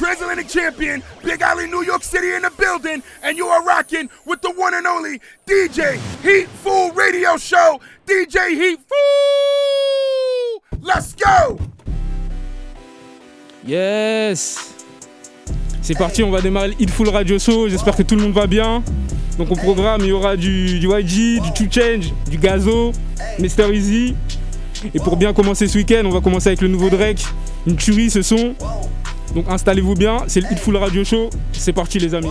Transatlantic Champion, Big Alley, New York City in the building, and you are rocking with the one and only DJ Heat Fool Radio Show. DJ Heat Fool! Let's go! Yes C'est parti, on va démarrer le Full Radio Show. J'espère que tout le monde va bien. Donc au programme, il y aura du, du YG, du Two Change, du Gazo, Mr. Easy. Et pour bien commencer ce week-end, on va commencer avec le nouveau Drake. Une tuerie ce son. Donc installez-vous bien, c'est le Full Radio Show. C'est parti les amis.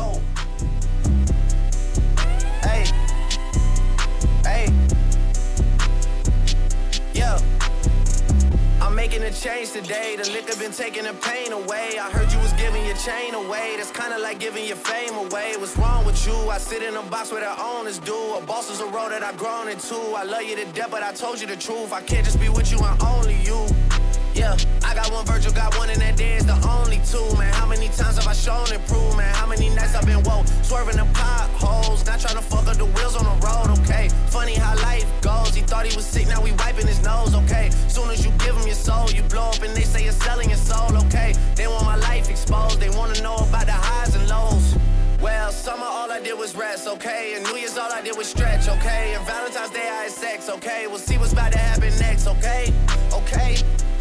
change today. The liquor been taking the pain away. I heard you was giving your chain away. That's kinda like giving your fame away. What's wrong with you? I sit in a box where the owners do. A boss is a road that I've grown into. I love you to death, but I told you the truth. I can't just be with you and only you. Yeah, I got one Virgil, got one, and that day is the only two, man. How many times have I shown and proved, man? How many nights I've been woke, swerving the potholes, not trying to fuck up the wheels on the road, okay? Funny how life goes. He thought he was sick, now we wiping his nose, okay? Soon as you give him your soul, you blow up and they say you're selling your soul, okay? They want my life exposed, they wanna know about the highs and lows. Well, summer all I did was rest, okay? And New Year's all I did was stretch, okay? And Valentine's Day I had sex, okay? We'll see what's about to happen next, okay? Okay?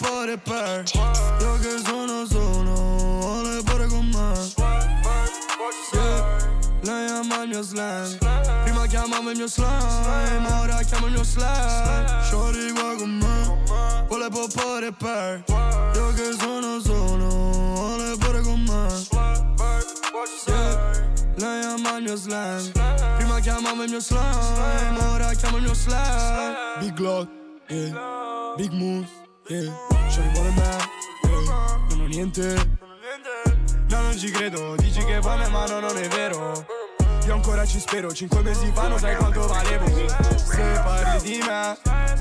vuole poppare per Io che sono solo, vuole pure con me yeah. Ama il mio slang. Prima chiamava il mio slime, ora chiama il mio slang. Shorty qua con me, vuole poppare per Io che sono solo, vuole pure con me yeah. Lei ama il mio slang. Prima chiamava il mio slime, ora chiama il mio slang. Big Glock, yeah. Big moves yeah. Shorty vuole me, yeah. non ho niente No, non ci credo, dici che vuoi me ma no, non è vero Io ancora ci spero, cinque mesi fa non sai quanto valevo Se parli di me,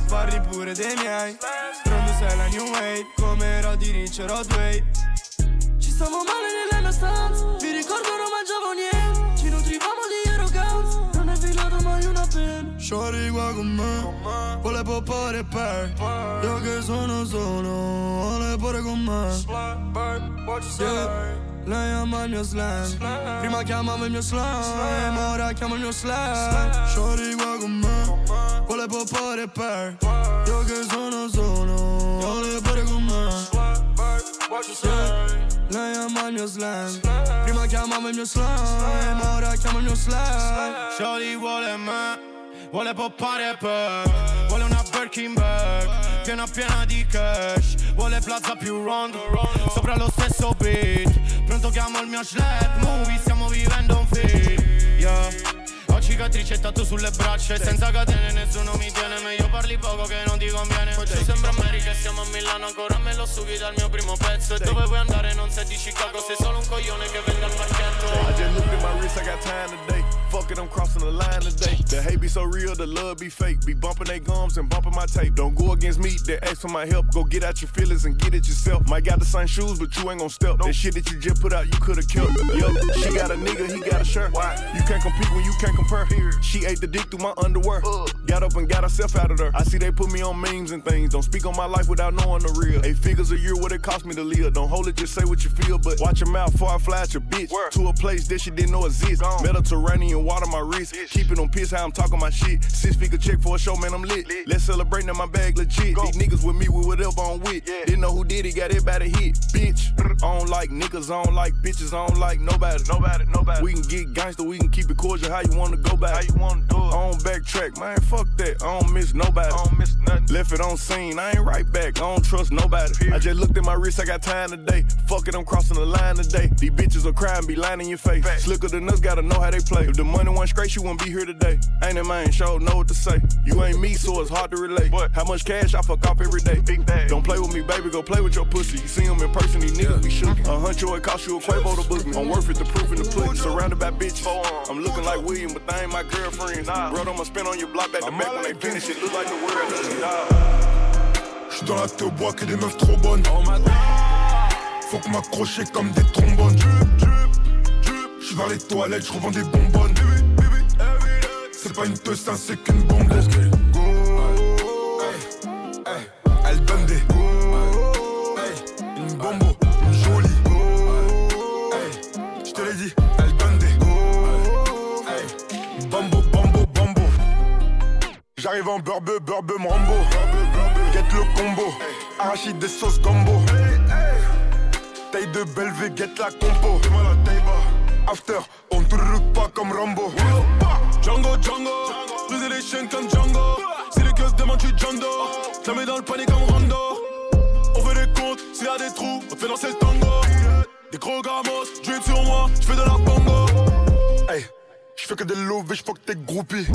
parli pure dei miei Pronto sei la new wave, come Roddy Rich e Rodway Ci stavo male nella mia stanza, mi ricordo non mangiavo niente Shorty qua con me, vuole poppare per Io che sono solo, vuole pure con me yeah. Lei ama il mio slang Prima chiamava il mio slime. Ora chiama il mio slang Shorty qua con me Vuole poppare per Io che sono solo Vuole pure con me yeah. Lei ama il mio slang Prima chiamava il mio slime. Ora chiama il mio slang Shorty vuole me Vuole poppare per Vuole una Birkin bag Piena piena di cash. Vuole plaza più round Sopra lo stesso beat Pronto chiamo il mio sled Movie stiamo vivendo un film. Yeah. Ho cicatrici e tatu sulle braccia E senza catene nessuno mi tiene Meglio. Parli poco che non ti conviene. Oggi sembra America e siamo a Milano Ancora me lo sughi dal mio primo pezzo. E dove vuoi andare non sei di Chicago Sei solo un coglione che vende al parchetto. I just looked at my wrist, I got time today Fuck it, I'm crossing the line today The hate be so real, the love be fake Be bumping they gums and bumping my tape Don't go against me, they ask for my help Go get out your feelings and get it yourself Might got the same shoes, but you ain't gon' step That shit that you just put out, you could've killed Yup, she got a nigga, he got a shirt Why? You can't compete when you can't compare she ate the dick through my underwear. Got up and got herself out of there. I see they put me on memes and things. Don't speak on my life without knowing the real. Eight figures a year, what it cost me to live. Don't hold it, just say what you feel. But watch your mouth before I fly at your bitch. To a place that she didn't know exists. Mediterranean and water my wrist. Keep it on piss, how I'm talking my shit. Six figure check for a show, man, I'm lit. Let's celebrate now, my bag legit. These niggas with me, with whatever I'm with. Didn't know who did it, got the hit. Bitch, I don't like niggas, I don't like bitches, I don't like nobody. Nobody, nobody. We can get gangster, we can keep it cordial. How you wanna go back? How you wanna do it? I don't backtrack, man. Fuck that. I don't miss nobody. I don't miss nothing. Left it on scene, I ain't right back. I don't trust nobody. I just looked at my wrist, I got time today. Fuck it, I'm crossing the line today. These bitches will cry and be lying in your face. Slicker than us, gotta know how they play. If the money wasn't straight, you wouldn't be here today. Ain't it man, sure know what to say. You ain't me, so it's hard to relate. But How much cash I fuck off every day? Big bag. Don't play with me, baby, go play with your pussy. You see him in person, these niggas be shook. A huncho, it cost you a Quavo to book me. I'm worth it, the proof in the pudding. Surrounded by bitches. I'm looking like William, but they ain't my girlfriend. Bro, I'ma spin on your block back to back when they finish it. Look like the world doesn't J'suis dans la au bois que des meufs trop bonnes. Faut que m'accrocher comme des trombones. J'suis vers les toilettes, j'revends des bonbonnes. C'est pas une teuse, c'est qu'une bombe. Elle donne des Une bombo, une jolie Je te l'ai dit, elle donne des Bambo, bambo, bambo. J'arrive en burbe, burbe, rambo Get le combo Arachide des sauces gombo. Taille de Belvé, get la compo After, on route pas comme Rambo. Django, Django. Briser les chaînes comme Django. Si les keufs demandent, tu Django Ça met dans le panier comme Rondo. On fait des comptes, s'il y a des trous, on fait danser le tango. Des gros gamos, drip sur moi, j'fais de la bongo. Hey, j'fais que des lovés, j'fuck tes groupies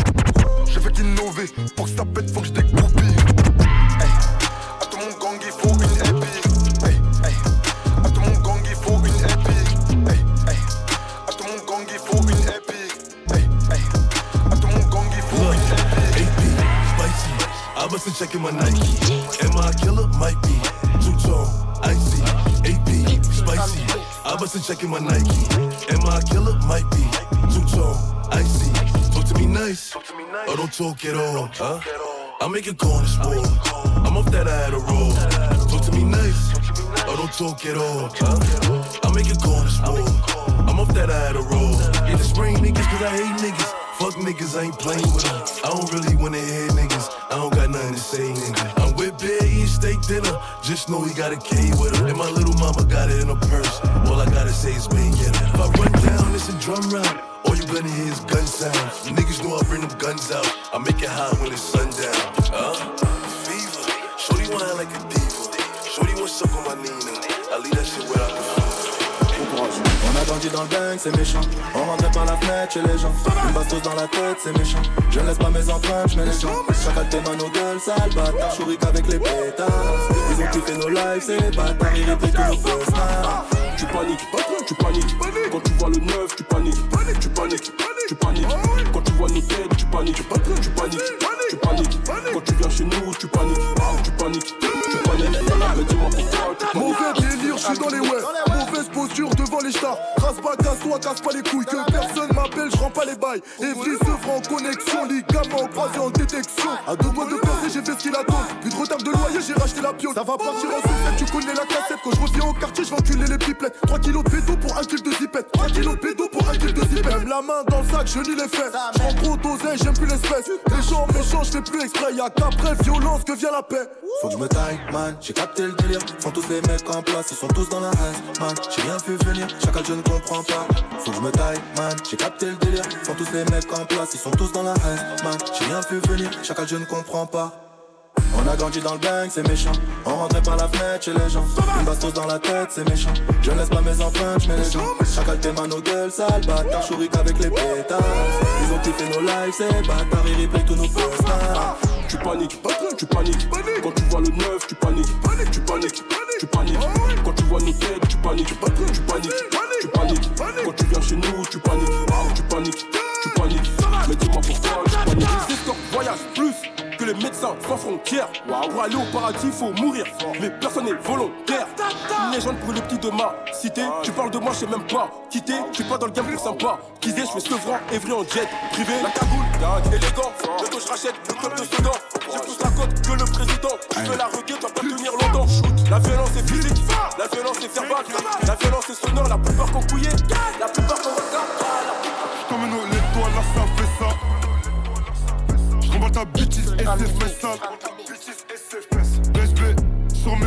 J'ai fait qu'innover, pour que ça pète, faut que j'dégoupille Hey, Must have checking my Nike. Am I a killer? Might be. Two tone, icy. AP, spicy. I must have checking my Nike. Am I a killer? Might be. Two tone, icy. Talk to me nice. Or oh, don't talk at all, huh? I make on the sport. I'm off that I had a roll. Talk to me nice. Or don't talk at all, huh? I make on the sport. I'm off that I had a roll. Yeah, the spring niggas, cause I hate niggas. Fuck niggas, I ain't playing with them. I don't really wanna hear niggas. I don't got nothing to say, nigga. I'm with Bear eating steak dinner. Just know he got a K with her. And my little mama got it in her purse. All I gotta say is get it. If I run down, it's a drum round. All you gonna hear is gun sounds. Niggas know I bring them guns out. I make it hot when it's sundown. Huh? Fever. Shorty wanna like a diva. Shorty want suck on my Nina. I leave that shit where Grandi dans le bang, c'est méchant. On rentrait par la fenêtre chez les gens. Une bastos dans la tête, c'est méchant. Je ne laisse pas mes empreintes, je mets les gens. Chacal tes mains nos gueules, sale bâtard. Chourique avec les pétards. Ils ont kiffé nos lives, ces bâtards. Ils répliquent nos faux snaps. Tu paniques. Quand tu vois le neuf, tu paniques. Tu paniques, tu paniques. Quand tu vois nos têtes, tu paniques. Tu paniques, tu paniques. Quand tu viens chez nous, tu paniques. Tu paniques, tu paniques. Mais dis-moi pourquoi. Mauvais délire, je suis dans les ouais. Mauvaise posture devant les stars. Rase pas, casse-toi, casse pas les couilles. Que personne m'appelle, je rends pas les bails. Evry se fera en connexion. Ligament croisé en détection. À deux mois de percer, j'ai fait ce qu'il attend. Plus de retard de loyer, j'ai racheté la piole. Ça va partir en sucette, tu connais la cassette. Quand je reviens au quartier, je vais enculer les pipelettes. 3 kilos de pour 1 kg de zipette. 3 kilos de bédo pour 1 kg de zipette. Même la main dans le sac, je lis les faits. Je prends trop d'oseille, j'aime plus l'espèce. Les gens méchants, je fais plus exprès. Y'a qu'après violence que vient la paix. Faut que je me taille, man, j'ai capté le délire. Font tous les mecs en place, ils sont tous dans la haine, man. J'ai rien vu venir, chacal je ne comprends pas. Faut que je me taille, man, j'ai capté le délire. Font tous les mecs en place, ils sont tous dans la haine, man. J'ai rien vu venir, chacal je ne comprends pas. On a grandi dans le bang, c'est méchant. On rentrait par la fenêtre chez les gens. Une bastos dans la tête, c'est méchant. Je ne laisse pas mes empreintes, je mets les gens. Chacal tes mains nos gueules, sale bâtard. Chourique avec les pétards. Ils ont kiffé nos lives, ces bâtards. Ils replay tous nos snaps. Tu paniques, tu paniques. Quand tu vois le neuf, tu paniques. Tu paniques, tu paniques. Quand tu vois nos têtes, tu paniques. Tu paniques, tu paniques. Quand tu viens chez nous, tu paniques. Tu paniques, tu paniques. Mais dis-moi pourquoi tu paniques. Les voyagent plus que les médecins sans frontières. Pour aller au paradis, faut mourir. Mais personne n'est volontaire. Une légende pour les petits de ma cité. Tu parles de moi, je sais même pas. Quitter, je suis pas dans le game pour sympa. Quiser, je fais sevran, Evry en jet. Privé, la cagoule, élégant. Bientôt je rachète le club de Sedan. J'ai plus la cote que le président. Je fais la requête, dois pas tenir longtemps. La violence est physique, la violence est verbale. La violence est sonore, la plupart qu'on couillait. La plupart qu'on regarde. Et sur mes.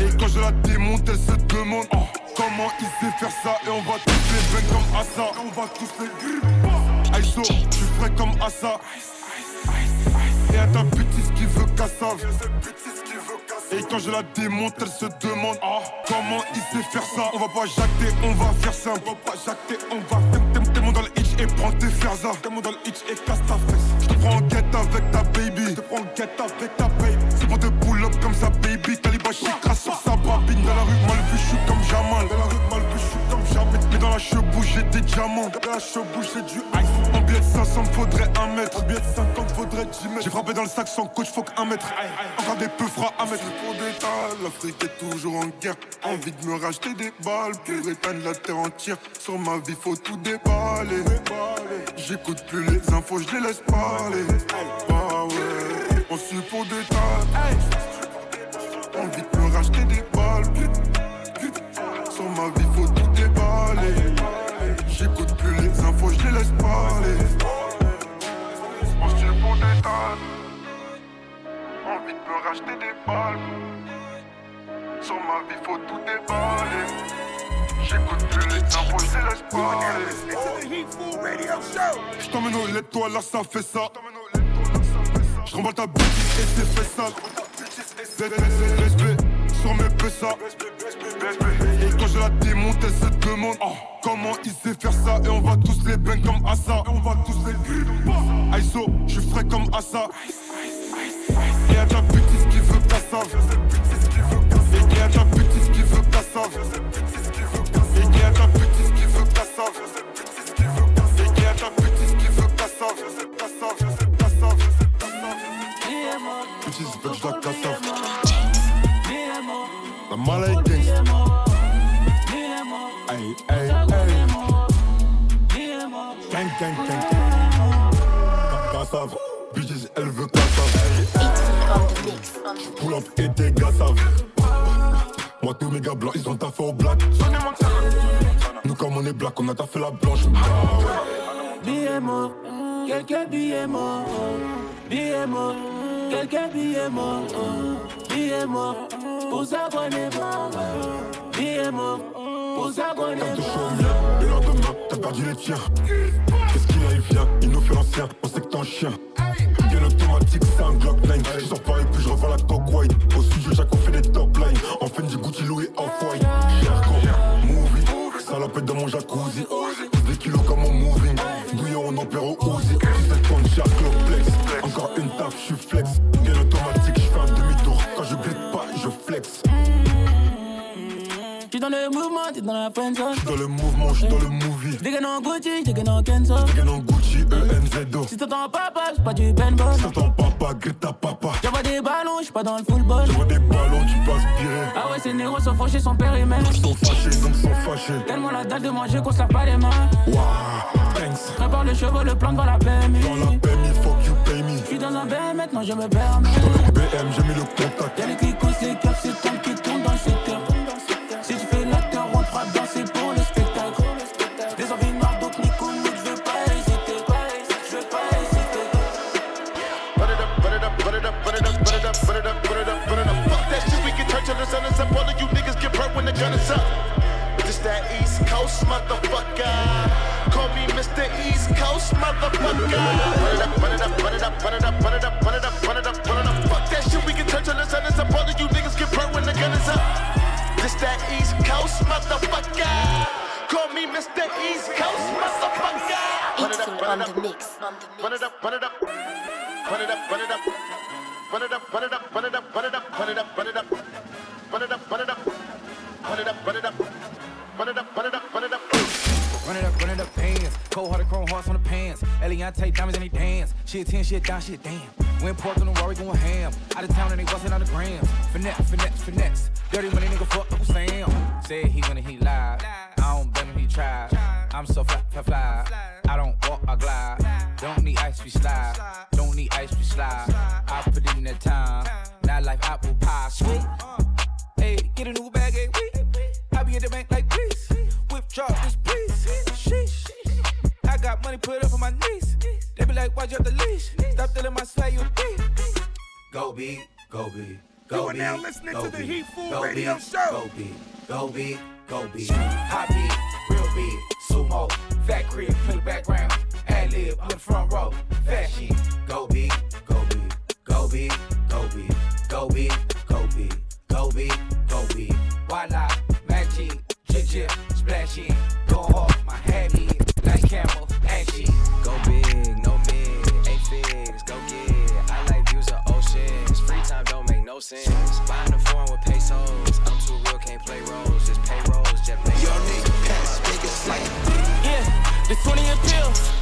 Et quand je la démonte, elle se demande oh, comment il sait faire ça. Et on va tous les bains comme Assa. On va tous les je suis frais comme Assa. Et à ta bêtise qui veut Kassav. Et quand je la démonte, elle se demande oh, comment il sait faire ça. On va pas jacter, on va faire ça. On va pas jacter, on va faire. Prends tes ferzas. T'es mon dans le hitch et casse ta fesse. Je te prends en guette avec ta baby. Je te prends en guette avec ta baby. C'est pour te pull up comme ça, baby. Taliban crasse sur sa babine. Dans la rue, mal vu, je suis comme Jamal. Chebou, j'ai des diamants. Chebou, j'ai du ice. En billet de 500, faudrait un mètre. En billet de 50, faudrait 10 mètres. J'ai frappé dans le sac sans coach, faut qu'un mètre. Encore des peu fera un mètre. Pour détail, l'Afrique est toujours en guerre. Envie de me racheter des balles pour éteindre la terre entière. Sur ma vie, faut tout déballer. J'écoute plus les infos, je les laisse parler. Bah ouais, on suit pour détail. Envie de me Envie de racheter des balles. Sur ma vie, faut tout déballer. J'écoute plus les infos, je laisse parler. Je t'emmène au lait, toi là ça fait ça. Je remballe ta bêtise et c'est fait sale. ZZZSB sur mes PSA. Et quand je la démonte, elle demande oh, comment il sait faire ça? Et on va tous les bains comme Assa. Et on va tous les Aïso, je suis frais comme Assa. La mala est gangsta. Hey, hey, Up et tes gars savent. Moi, tous mes gars blancs, ils ont taffé au black. Nous, comme on est black, on a taffé la blanche. Billets morts, quelques billets morts. Billets morts, quelques billets morts. Billets morts, pour qu'on est mort. Pour est Carte chaud mort. le lendemain, t'as perdu les tiens. Qu'est-ce qu'il a, il vient, il nous fait l'ancien, on sait que t'es un chien. Automatique, c'est un Glock 9. Je sors et puis je revends la coque white. Au studio, Jack, on fait des top lines. En fin du Gucci, Louis Off-White. Jargon, movie, salopette dans mon jacuzzi. Des kilos comme mon moving. Bouillon, on opère au Uzi. 17 tonnes, Flex. Encore une taf, je suis flex. Bien automatique, J'suis dans le mouvement, t'es dans la friendzone. Dans le mouvement, je suis dans le movie. J'dégaine en Gucci, j'dégaine en Kenzo. Gagne en Gucci, ENZO. Si t'entends papa, c'est pas du paintball. T'entends papa, Greta papa. J'envoie des ballons, j'suis pas dans le football. J'envoie des ballons, tu peux aspirer. Ah ouais, ces négros sont franchis, son périmètre. Ils sont fâchés, donc sont fâchés. Tellement la dalle de manger qu'on se lave pas les mains. Waouh, thanks. Prépare le chevaux, le plan dans la PMI. Dans la PMI, fuck you, pay me. J'suis dans un BM, maintenant je me permets. Dans le BM, j'ai mis le contact. Y'a les caps, c'est temps qui Coast motherfucker. Call me Mr. East Coast motherfucker. Run it up, run it up, run it up, run it up, run it up, run it up, run it up, run it up. Fuck that shit, we can turn till the sun is up. All of you niggas get burnt when the gun is up. This that East Coast motherfucker. Call me Mr. East Coast motherfucker. Run it up, run it up, run it up, run it up. Run it up, run it up. Run it up, run it up, run it up, run it up, run it up, run it up. Pants. Eliante diamonds and they dance. Shit 10, shit down, shit damn. Went pork on the Rory going ham. Out of town and they bustin' on the grams. Finesse, finesse, finesse. Dirty money nigga fuck Uncle Sam. Said he when he live. I don't blame him, he tried. I'm so fly, fly, fly. I don't walk, I glide. Don't need ice, we slide. Don't need ice, we slide. I put in the time. Not like apple pie, sweet. Hey, get a new bag, hey, we. I be at the bank like please. Withdraw this, please. Sheesh. I got money put up on my knees like, why you the leash? Stop telling my swag, you thief. Go big, go big. Go you are now listening to the Heat Food go Radio beat, Show. Go big, go big, go big. Hot big, real big, sumo, fat crib, to the background, ad lib, I'm the front row, fat. Go big, go big, go big, go big, go big, go big, go big, go big. Why not? Magic, jib jib, splashing, go off my head, like camel, action. Go big go get. I like views of oceans. Free time don't make no sense. Buying the foreign with pesos. I'm too real, can't play roles. Just pay rolls, jet play. Your nigga pass, biggest like. Yeah, the 20 a pill.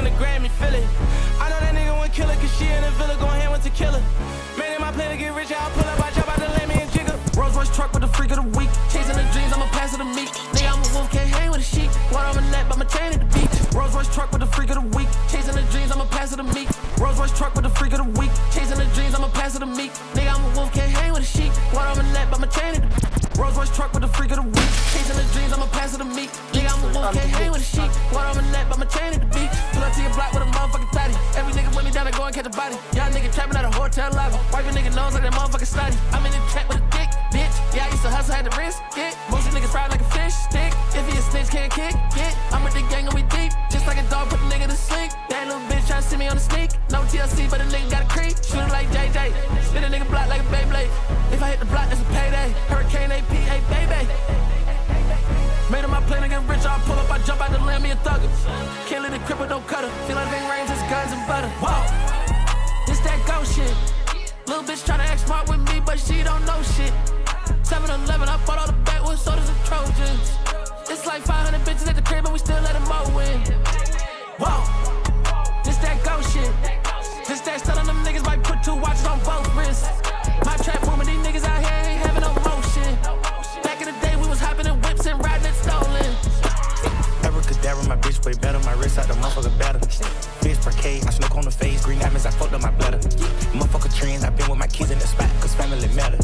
On the Grammy, feel it. I know that nigga won't kill her, cause she in the villa going hand with tequila. Man, in my plan to get rich, I'll pull up, I jump out the me and jigger. Rolls Royce truck with the freak of the week. Chasing the dreams, I'ma pass it to me. Nigga, I'm a wolf, can't hang with a sheep. Water on my but my chain at the beach. Rolls Royce truck with the freak of the week. Chasing the dreams, I'ma pass it to me. Rolls Royce truck with the freak of the week. Chasing the dreams, I'ma pass it to me. Nigga, I'm a wolf, can't hang with a sheep. Water on my but my chain at the Rolls Royce truck with the freak of the week. Chasing the dreams, I'ma pass it to me. Nigga, I'm a wolf, can't hang with a sheep. Body. Y'all nigga trapping at a hotel lobby. Wipe your nigga nose like that motherfucking study. I'm in the trap with a dick, bitch. Yeah, I used to hustle, had to risk it. Most of niggas fried like a fish stick. If he a snitch, can't kick it. I'm with the gang and we deep. Just like a dog, put the nigga to sleep. That little bitch tryna see me on the sneak. No TLC, but the nigga got a creep. Shoot him like JJ. Spit a nigga block like a Beyblade. If I hit the block, that's a payday. Hurricane AP, hey baby. Made him my plan to get rich, I'll pull up, I jump out the lamb, me a thugger. Can't let it cripple, don't cut her. Feel like big rains, it's guns and butter. Whoa, Little bitch tryna act smart with me, but she don't know shit. 7 Eleven, I bought all the backwoods sodas and Trojans. It's like 500 bitches at the crib, and we still let them mow in. Whoa, this that ghost shit. This that telling them niggas might put two watches on both wrists. My trap my bitch way better. My wrist out the motherfucker better. Bitch parquet, I smoke on the face. Green diamonds, I fucked up my bladder. Motherfucker trends, I been with my kids in the spot, cause family matter.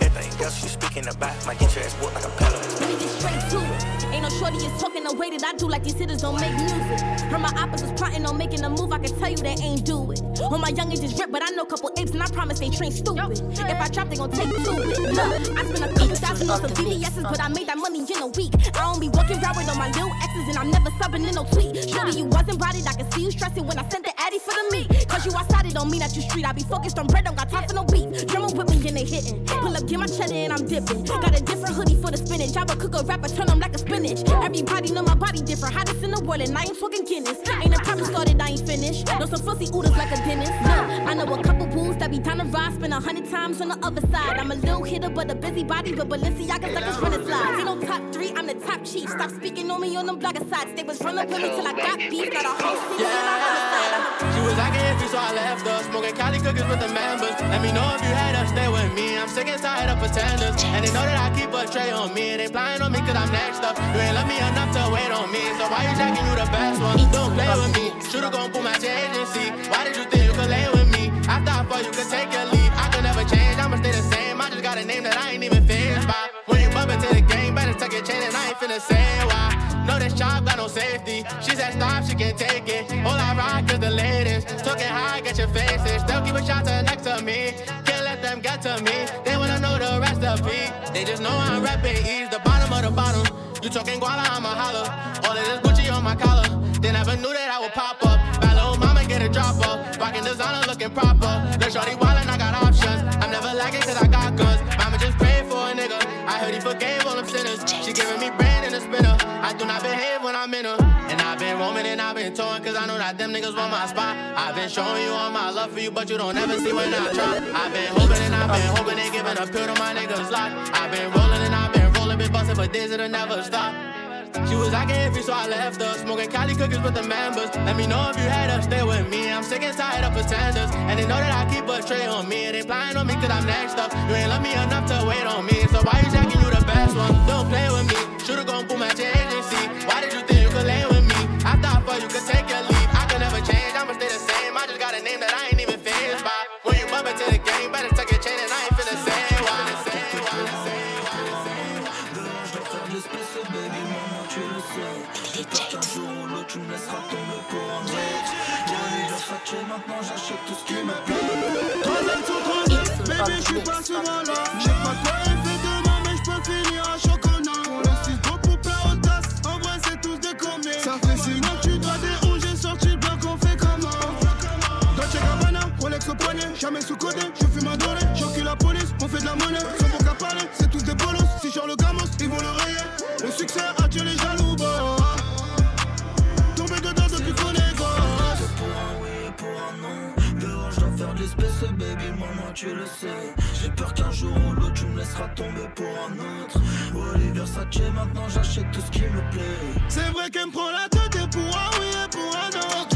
Everything else you speaking about, might get your ass whooped like a pedal. Let me get straight to it. No shorty is talking the way that I do, like these hitters don't make music. Heard my opposites plotting on making a move, I can tell you they ain't do it. On my young ages rip, but I know a couple apes and I promise they train stupid. If I drop, they gon' take two. Look, I spent a couple thousand on some VVS's, but I made that money in a week. I don't be walking around with all my little exes, and I'm never subbing in no tweet. Shorty, you wasn't bodied, I can see you stressing when I sent the addy for the meat. Cause you outside, it don't mean that you street. I be focused on bread, don't got time for no beef. Drummer with me and they hitting. Pull up, get my cheddar and I'm dipping. Got a different hoodie for the spinach. I would cook a rapper, turn them like a spinach. Everybody know my body different. Hottest in the world, and I ain't talking Guinness. Ain't a problem started, I ain't finished. Know some fussy oodles like a dentist. Look, I know a couple bulls that be down the ride, spend a hundred times on the other side. I'm a little hitter, but a busy body, but Balenciaga's like a running slide. Ain't no top three, I'm the top chief. Stop speaking on me on them blogger sides. They was running with me till I got beef. Got a whole city on my homicide. She was acting hippie, so I left her. Smoking Cali cookies with the members. Let me know if you had her, stay with me. I'm sick and tired of pretenders. And they know that I keep a tray on me. They flying on me cause I'm next up. You ain't love me enough to wait on me. So why you checking you the best one? Don't play with me. Should've gone pull my agency. Why did you think you could lay with me? I thought for you could take a lead. I could never change, I'ma stay the same. I just got a name that I ain't even finished by. When you bump into the game, better tuck your chain and I ain't finna say why. Know this job got no safety. She said stop, she can't take it. All I rock is the latest. Talking high, get your faces. They'll keep a shot to next to me. Can't let them get to me. They wanna know the recipe. They just know I'm rapping E's Talking guala, I'm a holler. All of this Gucci on my collar. They never knew that I would pop up. Bad little mama get a drop up. Rocking designer looking proper. The shorty wildin', I got options. I'm never lagging cause I got guns. Mama just prayed for a nigga. I heard he forgave all them sinners. She giving me brain in a spinner. I do not behave when I'm in her. And I've been roaming and I've been torn cause I know that them niggas want my spot. I've been showing you all my love for you, but you don't ever see when I try. I've been hoping and I've been hoping they giving a pill to my niggas lot. I've been rolling busting for days it'll never stop. She was acting iffy, so I left her. Smoking Cali cookies with the members. Let me know if you had her, stay with me. I'm sick and tired of pretenders. And they know that I keep a tray on me. And they flying on me cause I'm next up. You ain't love me enough to wait on me. So why you jacking you the best one? Don't play with me. Should've gone pull my agency. Souvent là. Je sais pas quoi il fait demain mais je peux finir à chocolat On laisse six gros pour plaire aux tasses, en vrai c'est tous des comiers Ça fait six mois que tu dois des rouges, j'ai sorti le bloc, on fait comment Dolce Gabbana, Rolex au poignet, jamais sous côté Je fume un dolé, j'encule la police, on fait de la monnaie. Sans pour qu'à parler, c'est tous des bolos. Si genre le gamos, ils vont le rayer. Le succès attire les jaloux, bah. Tombé dedans depuis qu'on est gosse pour un oui et pour un non Dehors je dois faire de l'espèce baby. Maman tu le sais qu'un jour ou l'autre tu me laisseras tomber pour un autre. Oliver Versace maintenant j'achète tout ce qui me plaît. C'est vrai qu'elle me prend la tête et pour un oui et pour un non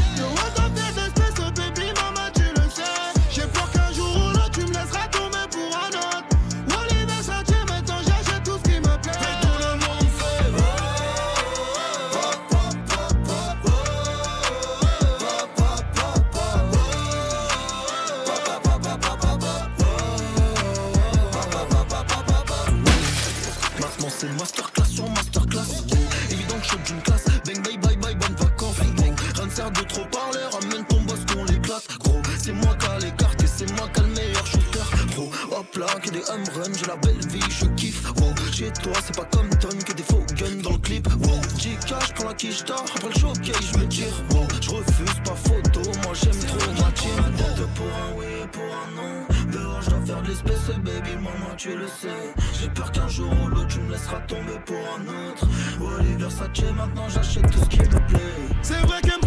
J'ai la belle vie je kiffe. Wow chez toi c'est pas comme Tom Que des faux guns dans le clip. Wow J-Cash pour la quiche tard Après le showcase je me tire. Je refuse pas photo Moi j'aime trop ma team. Pour un oui et pour un non. Dehors je dois faire de l'espèce baby maman tu le sais. J'ai peur qu'un jour ou l'autre tu me laisseras tomber pour un autre. Oliver Versace maintenant j'achète tout ce qui me plaît. C'est vrai qu'elle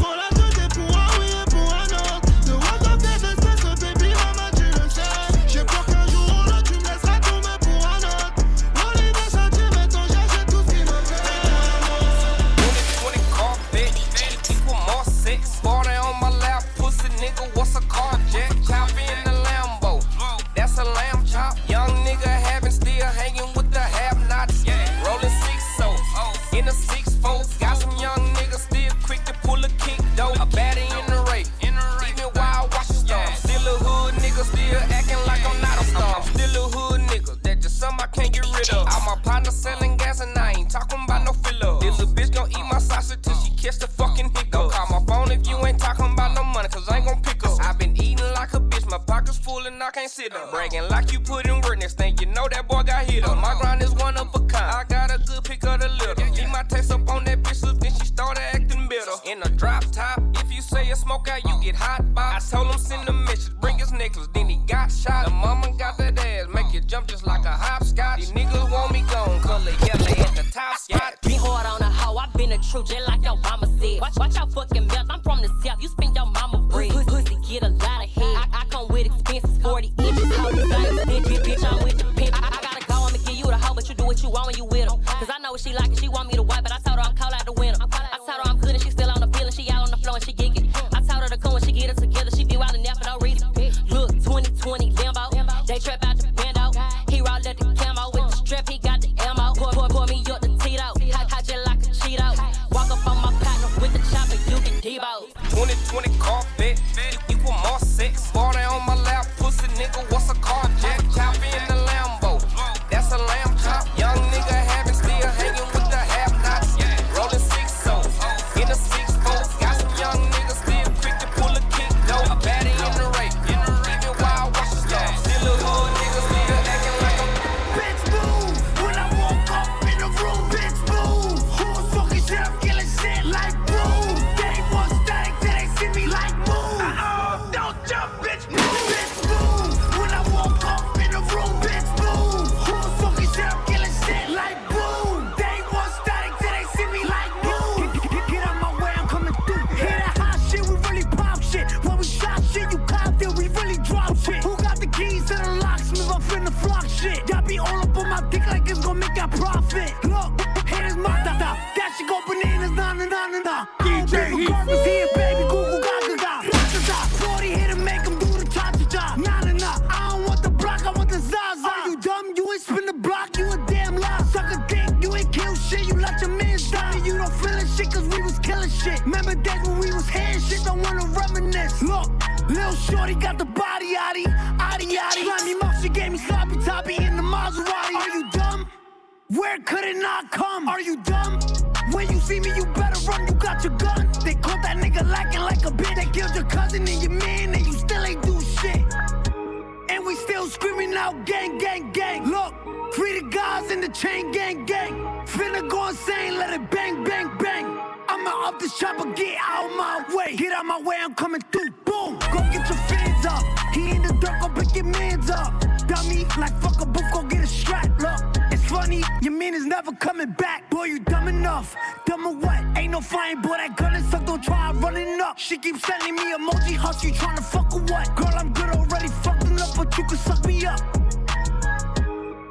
like fuck a booth, go get a strap. Look, it's funny, your man is never coming back. Boy, you dumb enough. Dumb or what? Ain't no flying, boy, that gun is suck, don't try running up. She keeps sending me emoji hush, you tryna fuck or what? Girl, I'm good already, fucking up, but you can suck me up.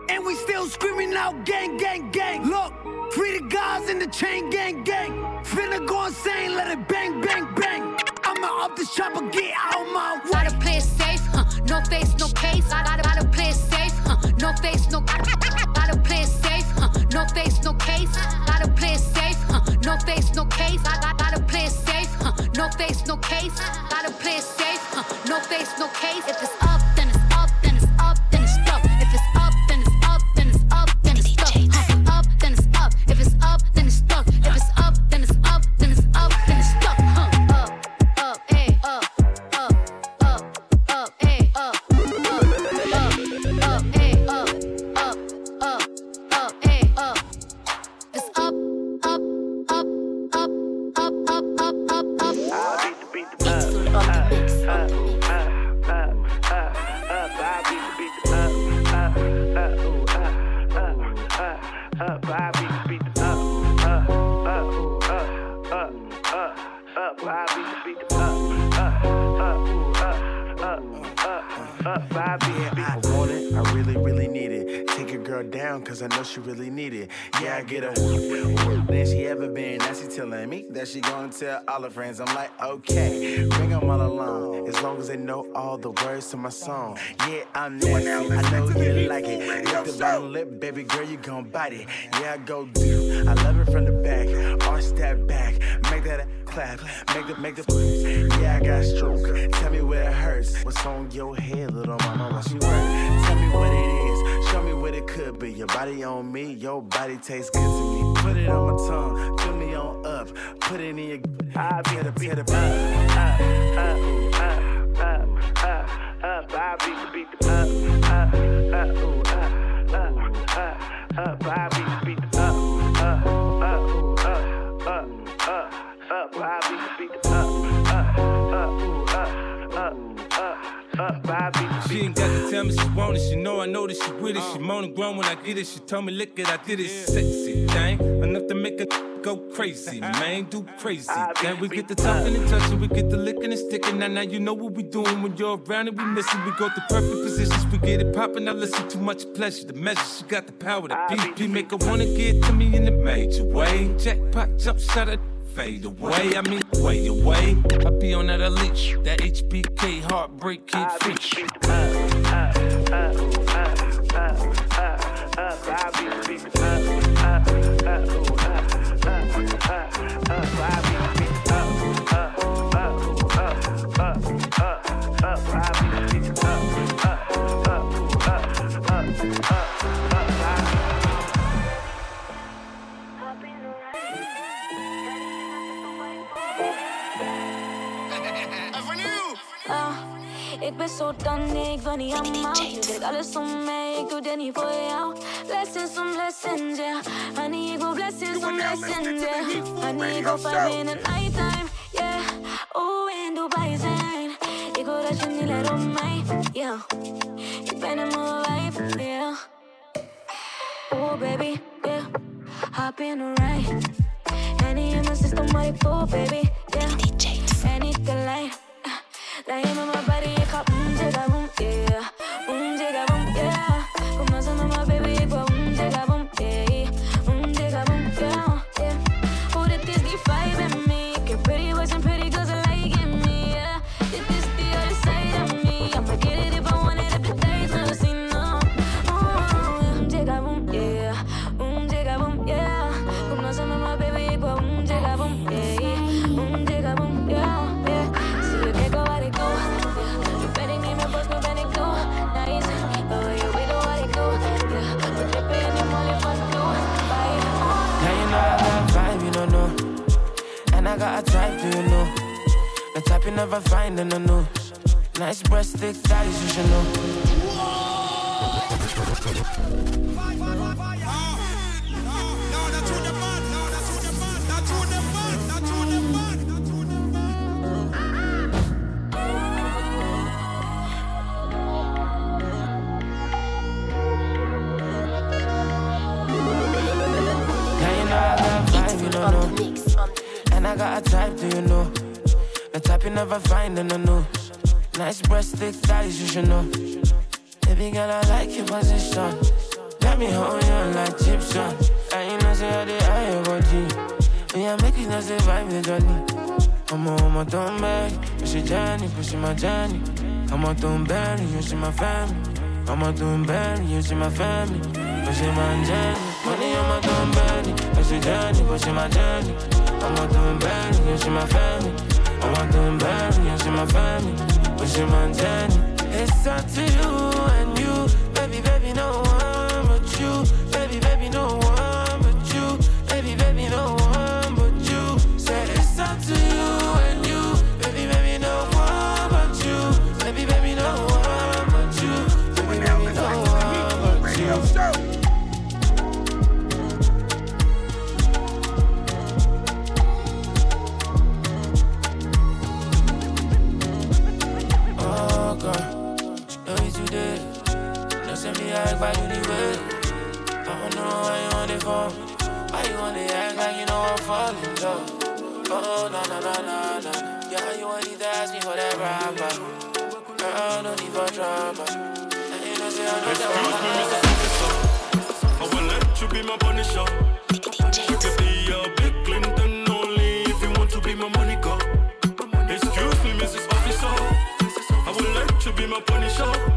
And we still screaming out gang, gang, gang. Look, free the guys in the chain gang, gang. Finna go insane, let it bang, bang, bang. I'ma up this chopper, get out my way. Gotta play it safe, huh? No face, no case. Gotta, gotta No face, no. Gotta play it safe, huh? No face, no case. Gotta play it safe, huh? No face, no case. Gotta, gotta play it safe, huh? No face, no case. Gotta play it safe, huh? No face, no case. If it's up, she really need it. Yeah, I get her. Then she ever been, now she telling me that she gonna tell all her friends. I'm like, okay, bring them all along. As long as they know all the words to my song. Yeah, I'm nasty, I know you like it. Lick the bottom lip, baby girl, you gon' bite it. Yeah, I go do. I love it from the back, arch that back, make that a clap, make the, make the. Yeah, I got stroke. Tell me where it hurts. What's on your head, little mama? What you work? Tell me what it is. What it could be. Your body on me, your body tastes good to me. Put it on my tongue, fill me on up. Put it in your. I be the beat the up, up, up, up, up, up. I beat the beat the up, up, up, ooh, up, up, up, up. I beat the beat the up, up, up, ooh, up, up, up, up. I beat the beat the up, up, up. I beat the She ain't got to tell me she want it. She know I know that she with it. She uh. moaning grown when I get it. She told me, look it, I did it. Sexy thing, enough to make her go crazy, man, do crazy. Then we get the talking and touching, we get the licking and sticking. Now, now you know what we doing when you're around and we missing. We go through perfect positions, we get it popping. Now listen, too much pleasure. The measure, she got the power. The BP make her wanna get to me in a major way. Jackpot, jump shot it fade away. I mean, way away. I be on that elite, that HBK heartbreak kid fish. Up, up, up, up, up, up, up. I be up, up, up, up, up, up, up. I be Ah, ik ben zo dan, nee, ik wil niet allemaal. Je deed alles om mij, ik doe dit niet voor jou. Blessings on blessings, yeah. Honey, ik wil blessings on blessings, yeah. Honey, ik wil vibe in the nighttime, yeah. Oh, in Dubai zijn. Ik wil dat je niet let op mij, yeah. Ik ben in mijn vibe, yeah. Oh, baby, yeah. Hop in a ride. Any in my system, what it for, baby? Yeah. DJ. Anything like, uh, like him my body, it caught, mm, jigga, boom, yeah. Mm, jigga, boom, yeah. Come on, son of my baby. never find in the. Nice breast, thick thighs, you should know. I got you know. And I got a type, do you know? The type you never find in the news. Nice breasts, thick thighs, you should know. Baby girl, I like your position. Let me hold you like Egyptian. I ain't no say I the eye of Me, I make it no say vibe the journey. I'm a woman, don't beg. Push your journey, push my journey. I'm a don't bury, you see my family. I'm a don't bury, you see my family. Push my journey. Money on my don't bury. Push your journey, push my journey. I'm a don't bury, you see my family. On va d'un j'ai ma famille, j'ai ma dernière. Et ça, c'est où fall in love. Oh, no, no, no, no, no. Yeah, you only ask me for that. Girl, no need for drama. And you know, say I know that I'm Officer. I will let you be my punisher. You be a big Clinton only if you want to be my Monica. Excuse me, Mrs. Officer. I will let you be my punisher.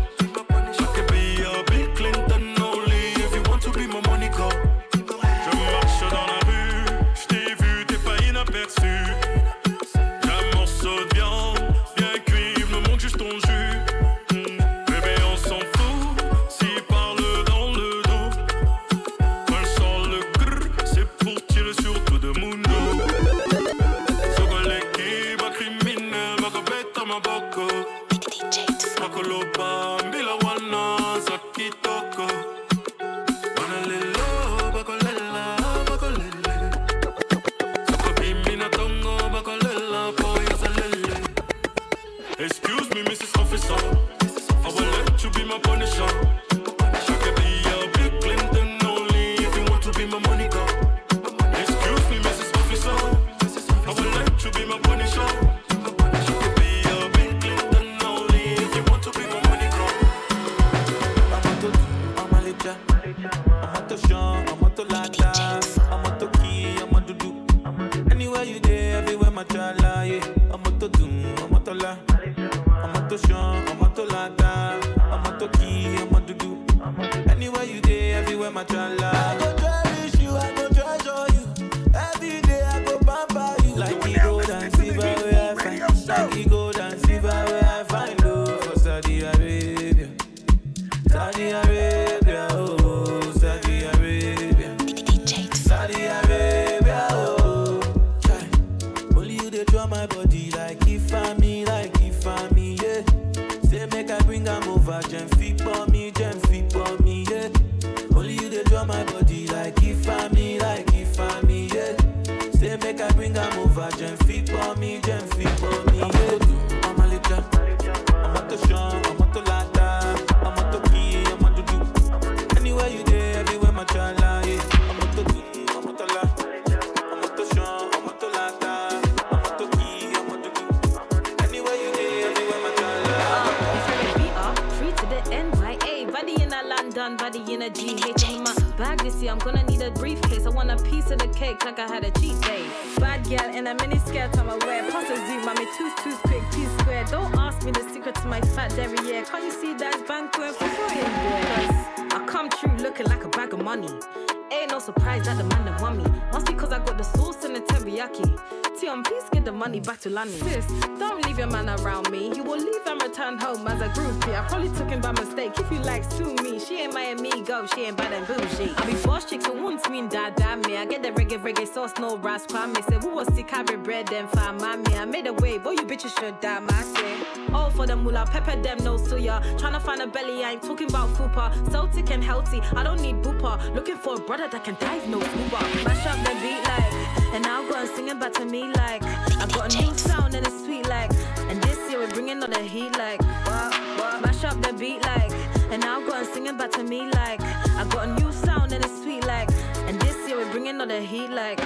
Money. Sis, don't leave your man around me. You will leave and return home as a groupie. I probably took him by mistake. If you like, sue me. She ain't my amigo, she ain't bad and bougie. I be boss chicks who wants me and dada me. I get the reggae reggae sauce, no raspa me. Say, who was sick, carry bread, then find me. I made a wave, boy, you bitches should die, my say. For the moolah, pepper them, no suya. Tryna find a belly, I ain't talking about fupa. Celtic and healthy, I don't need booper. Looking for a brother that can dive, no scuba. Mash up the beat like, and now go and sing it back to me like. I got a new sound and it's sweet like. And this year we're bringing all the heat like. What, what? Mash up the beat like, and now go and sing it back to me like. I got a new sound and it's sweet like. And this year we're bringing all the heat like.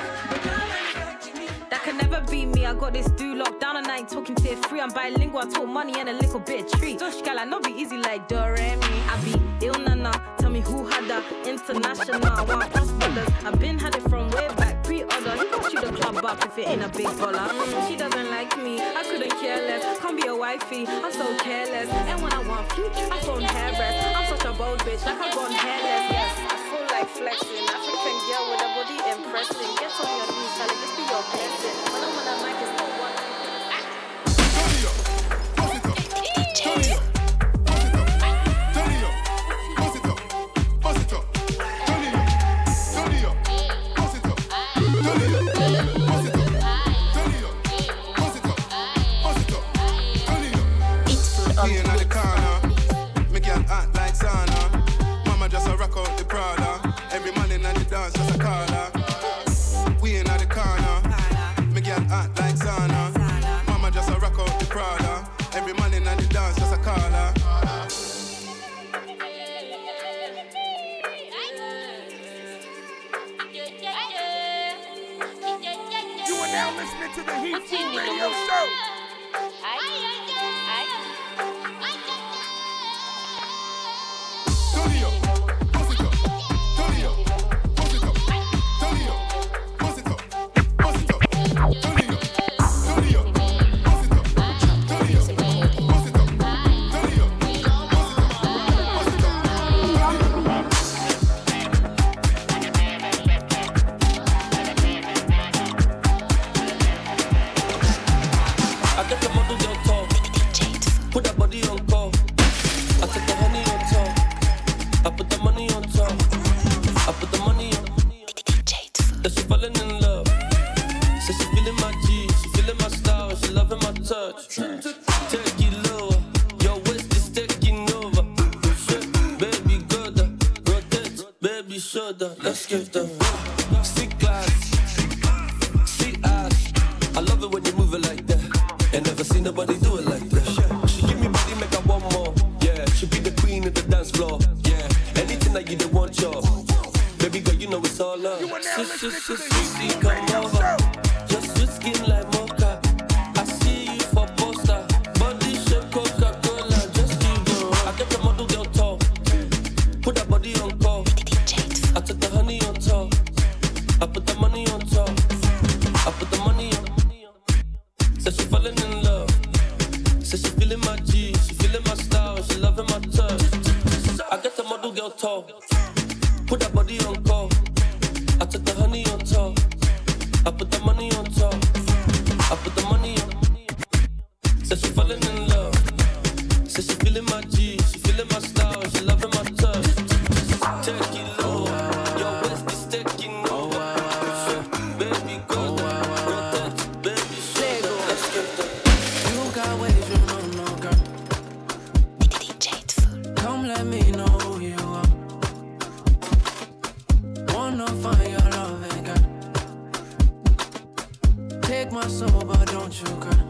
Can never be me. I got this do locked down and I ain't talking tier free. I'm bilingual, I talk money and a little bit of treat. Josh gal, I know be easy like Doremi. I be ill nana. Tell me who had that international. I want us brothers. I've been had it from way back pre-order. He got you the club up if it ain't a big baller. Mm, she doesn't like me. I couldn't care less. Can't be a wifey. I'm so careless. And when I want future, I phone hair rest. I'm such a bold bitch, like I'm gone hairless. Yes, I like flexing. African girl with a body impressing. Get on your knees, Charlie. Just be your blessing. When I'm on a mic, it's not one. Here Radio my soul, but don't you, girl.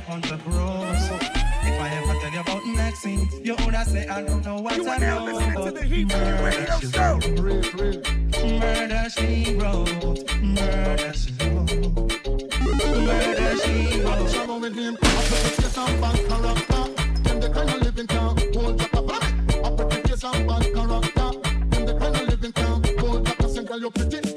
up on the. If I ever tell you about next thing, you woulda say I don't know what you I know. But the murder, she wrote. murder she wrote, murder she wrote, murder she wrote. I you some bad character. Them the kind of living back. I you some bad character. Them the kind of living. You're pretty.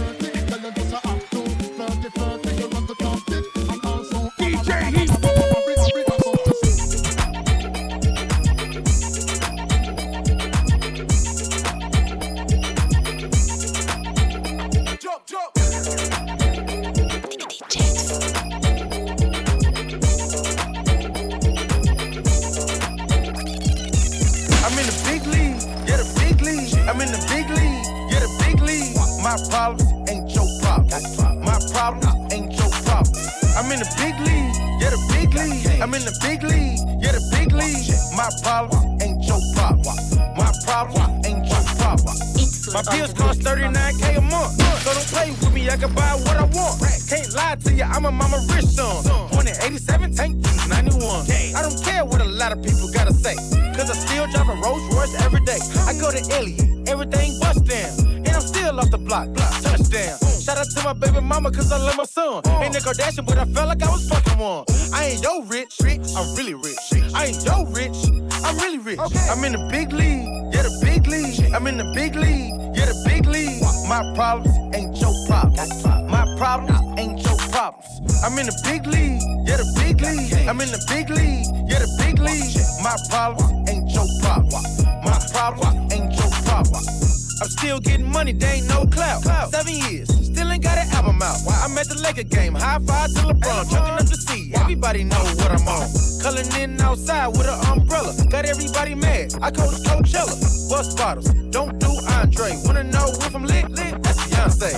Thank. Andre. Wanna know if I'm lit, lit? That's Beyonce.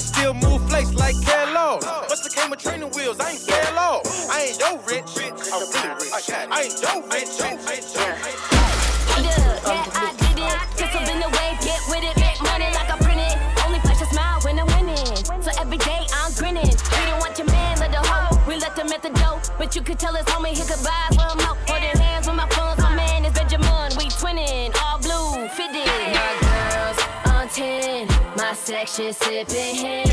Still move flakes like Kellogg. Must have came with training wheels, I ain't fell off. I ain't no rich. I'm really rich. I ain't no rich, rich. Look, yeah, I did it. Just in the way, get with it. Make money like I print it. Only flash a smile when I'm winning. So every day I'm grinning. We didn't want your man, let the hoe. We left him at the. But you could tell his homie he could buy from section sipping hen.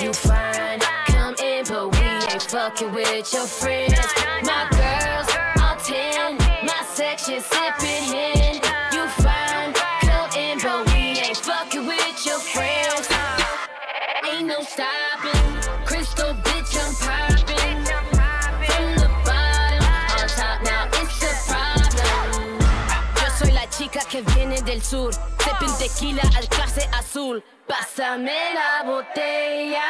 You fine, come in, but we ain't fucking with your friends. My girls all ten, my section sipping hen. You fine, come in, but we ain't fucking with your friends. Ain't no style. Del sur. Sipping tequila al clase azul. Pásame la botella.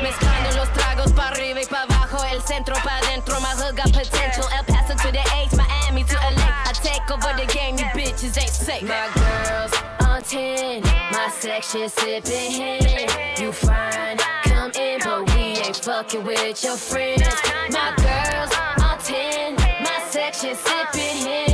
Mezclando los tragos para arriba y para abajo, el centro para adentro. My hood got potential. El Paso to the H, Miami to LA. I take over the game, you bitches ain't safe. My girls on 10, my section sipping hen. You fine, come in, but we ain't fucking with your friends. My girls on 10, my section sipping hen.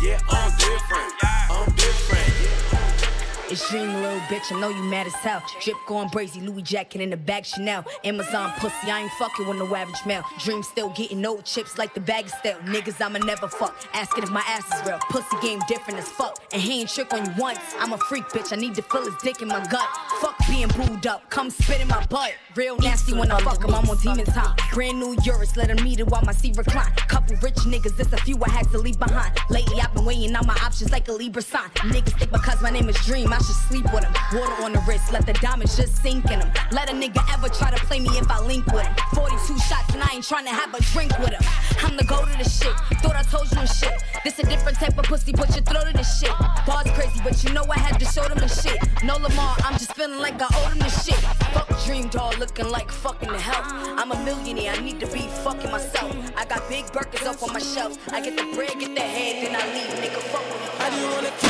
Yeah, I'm different. Dream, little bitch. I know you mad as hell. Drip going brazy, Louis jacket in the bag Chanel. Amazon pussy, I ain't fucking with no average male. Dream still getting old chips like the bag is stale. Niggas, I'ma never fuck. Asking if my ass is real. Pussy game different as fuck. And he ain't trick on you once. I'm a freak, bitch. I need to feel his dick in my gut. Fuck being booed up. Come spit in my butt. Real nasty when I fuck him. I'm on demon time. Brand new Urus, let him meet it while my seat recline. Couple rich niggas, this a few I had to leave behind. Lately, I've been weighing out my options like a Libra sign. Niggas think because my name is Dream, I should sleep with him. Water on the wrist, let the diamonds just sink in him. Let a nigga ever try to play me if I link with him. 42 shots and I ain't trying to have a drink with him. I'm the go to the shit. Thought I told you and shit. This a different type of pussy, put your throat to the shit. Bars crazy, but you know I had to show them the shit. No Lamar, I'm just feeling like I owe them the shit. Fuck Dream doll looking like fucking the hell. I'm a millionaire, I need to be fucking myself. I got big burgers up on my shelf. I get the bread, get the head, then I leave. Nigga, fuck with me. I want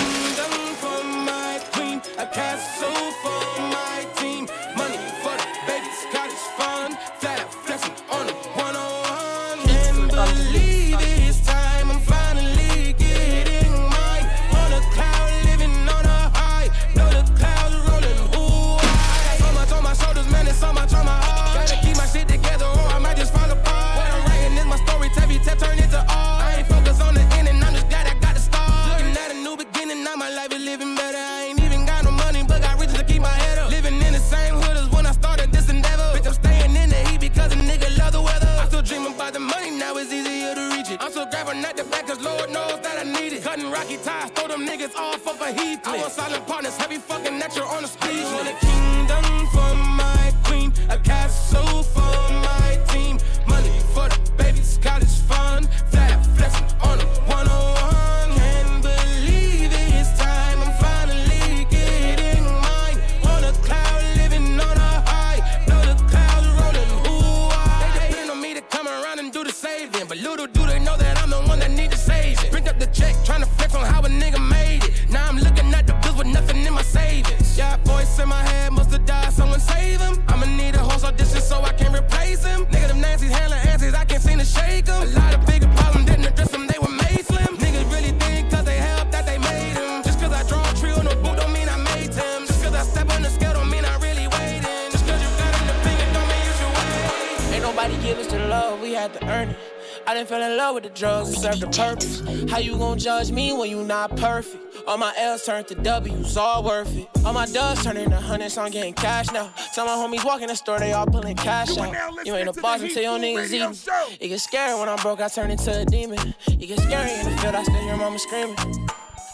I didn't fall in love with the drugs, it served a purpose. How you gon' judge me when you not perfect? All my L's turned to W's, all worth it. All my dubs turn into hundreds, I'm getting cash now. Tell my homies walk in the store, they all pulling cash out. You ain't a boss until your niggas eat. It gets scary when I'm broke, I turn into a demon. It gets scary in the field, I still hear mama screaming.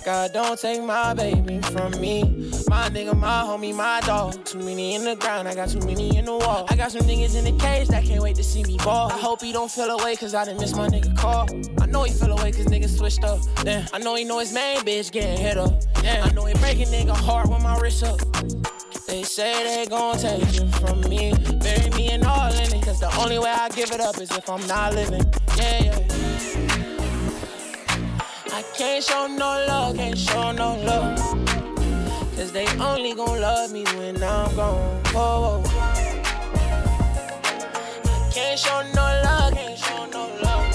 God, don't take my baby from me. My nigga, my homie, my dog. Too many in the ground, I got too many in the wall. I got some niggas in the cage that can't wait to see me ball. I hope he don't feel away, cause I done miss my nigga call. I know he feel away, cause niggas switched up. Damn, I know he know his main bitch getting hit up. Damn, I know he breaking nigga heart with my wrist up. They say they gon' take it from me. Bury me and all in it, cause the only way I give it up is if I'm not living. Yeah, yeah. I can't show no love, can't show no love. Cause they only gon' love me when I'm gone. Whoa, whoa. Can't show no love, can't show no love.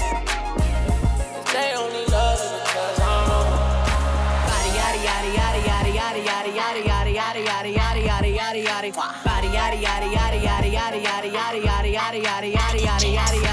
Cause they only love me because I'm on. Body yaddy yaddy yaddy yaddy yaddy yaddy yaddy yaddy yaddy yaddy yaddy yaddy yaddy yaddy. Body yaddy yaddy yaddy yaddy yaddy yaddy yaddy yaddy yaddy yaddy yaddy yaddy yaddy.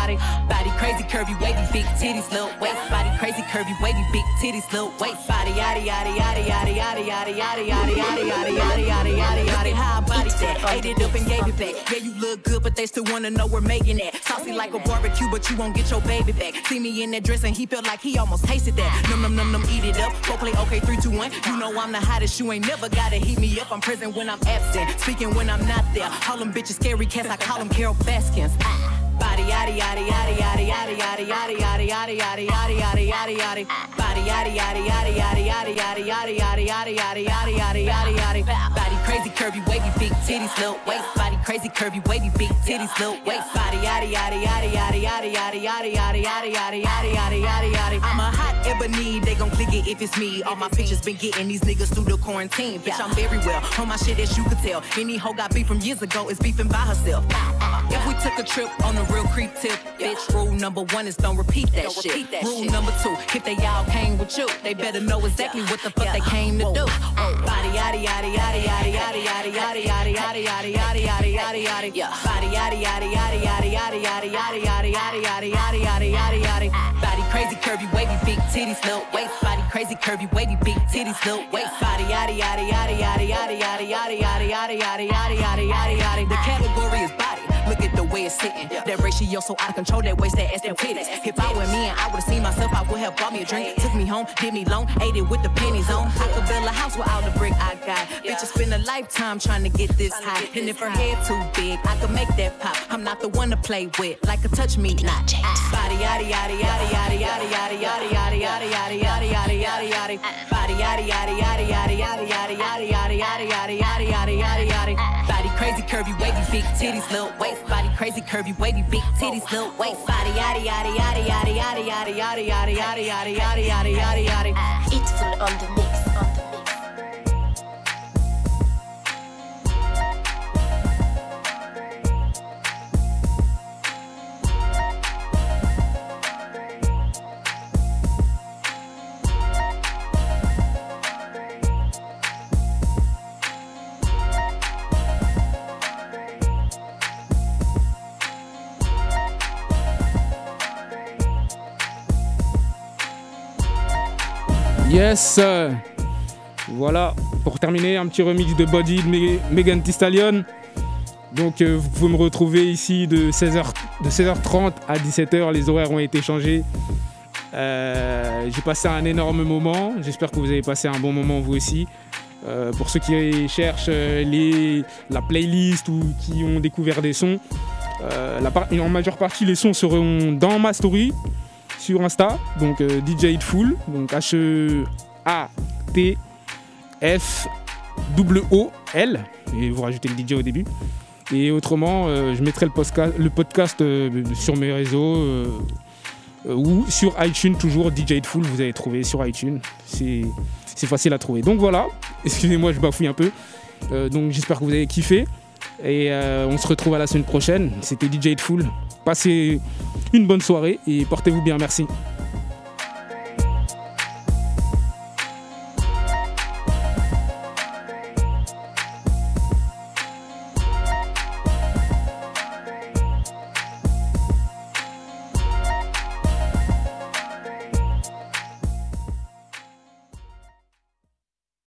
Body crazy curvy wavy big titties little waist. Body crazy curvy wavy big titties little waist. Body yaddy yaddy yaddy yaddy yaddy yaddy yaddy yaddy yaddy yaddy yaddy yaddy yaddy yaddy. How I body that? Ate it up and gave it back. Yeah, you look good, but they still wanna know we're making that. Saucy like a barbecue, but you won't get your baby back. See me in that dress and he felt like he almost tasted that. Num num num num, eat it up. Go play okay, three, two, one. You know I'm the hottest. You ain't never gotta heat me up. I'm present when I'm absent, speaking when I'm not there. Call them bitches scary cats. I call them Carole Baskins. Ah. Body yaddy yaddy yaddy yaddy yaddy yaddy yaddy yaddy yaddy yaddy yaddy yaddy yaddy yaddy. Body yaddy yaddy yaddy yaddy yaddy yaddy yaddy yaddy yaddy yaddy yaddy yaddy yaddy yaddy. Crazy curvy wavy big titties little waist. Body crazy curvy wavy big titties little waist. Body yaddy yaddy yaddy yaddy yaddy yaddy yaddy yaddy yaddy yaddy yaddy yaddy yaddy yaddy. I'm a hot ebony. They gon' click it if it's me. All my pictures been getting these niggas through the quarantine. Bitch, I'm very well on my shit as you could tell. Any hoe got beef from years ago is beefing by herself. If we took a trip on a real creep tip, bitch, rule number one is don't repeat that shit. Rule number two, if they all came with you, they better know exactly what the fuck they came to do. Body yaddy yaddy yaddy yaddy yaddy yaddy yaddy yaddy yaddy yaddy yaddy yaddy yaddy yaddy. Body yaddy yaddy yaddy yaddy yaddy yaddy yaddy yaddy yaddy yaddy yaddy yaddy yaddy yaddy. Body crazy curvy wavy big titties little waist. Body crazy curvy wavy big titties little waist. Body yaddy yaddy yaddy yaddy yaddy yaddy yaddy yaddy yaddy yaddy yaddy yaddy yaddy yaddy. The category is body. Look at the way it's sitting. That ratio so out of control. That waist, that ass, them titties. If I were me and I would've seen myself, I would have bought me a drink. Took me home, did me long, ate it with the pennies on. I could build a house without the brick I got. Bitch, I spend a lifetime trying to get this high. And if her head too big, I could make that pop. I'm not the one to play with, like a touch me not. Body yaddy yaddy yaddy yaddy yaddy yaddy yaddy yaddy yaddy yaddy yaddy yaddy yaddy yaddy. Body yaddy yaddy yaddy yaddy yaddy yaddy yaddy yaddy yaddy yaddy yaddy yaddy curvy wavy big titties little waist. Body crazy curvy wavy big titties little waist. Body yaddy yaddy yaddy yaddy yaddy yaddy yaddy yaddy yaddy yaddy yaddy yaddy yaddy yaddy. It's full. On the Voilà, pour terminer, un petit remix de Body de Me- Megan Thee. Donc euh, vous pouvez me retrouver ici de 16h, de 16h30 à 17h. Les horaires ont été changés. Euh, J'ai passé un énorme moment. J'espère que vous avez passé un bon moment vous aussi. Euh, pour ceux qui cherchent la playlist ou qui ont découvert des sons, la en majeure partie les sons seront dans ma story sur Insta, donc euh, DJ donc H-E-A-T-F-O-O-L, et vous rajoutez le DJ au début. Et autrement, euh, je mettrai le podcast, euh, sur mes réseaux euh, ou sur iTunes, toujours DJ vous allez trouver sur iTunes. C'est facile à trouver. Donc voilà, excusez-moi, je bafouille un peu. Donc j'espère que vous avez kiffé. Et on se retrouve à la semaine prochaine. C'était DJ Hitful. Passez une bonne soirée et portez-vous bien. Merci.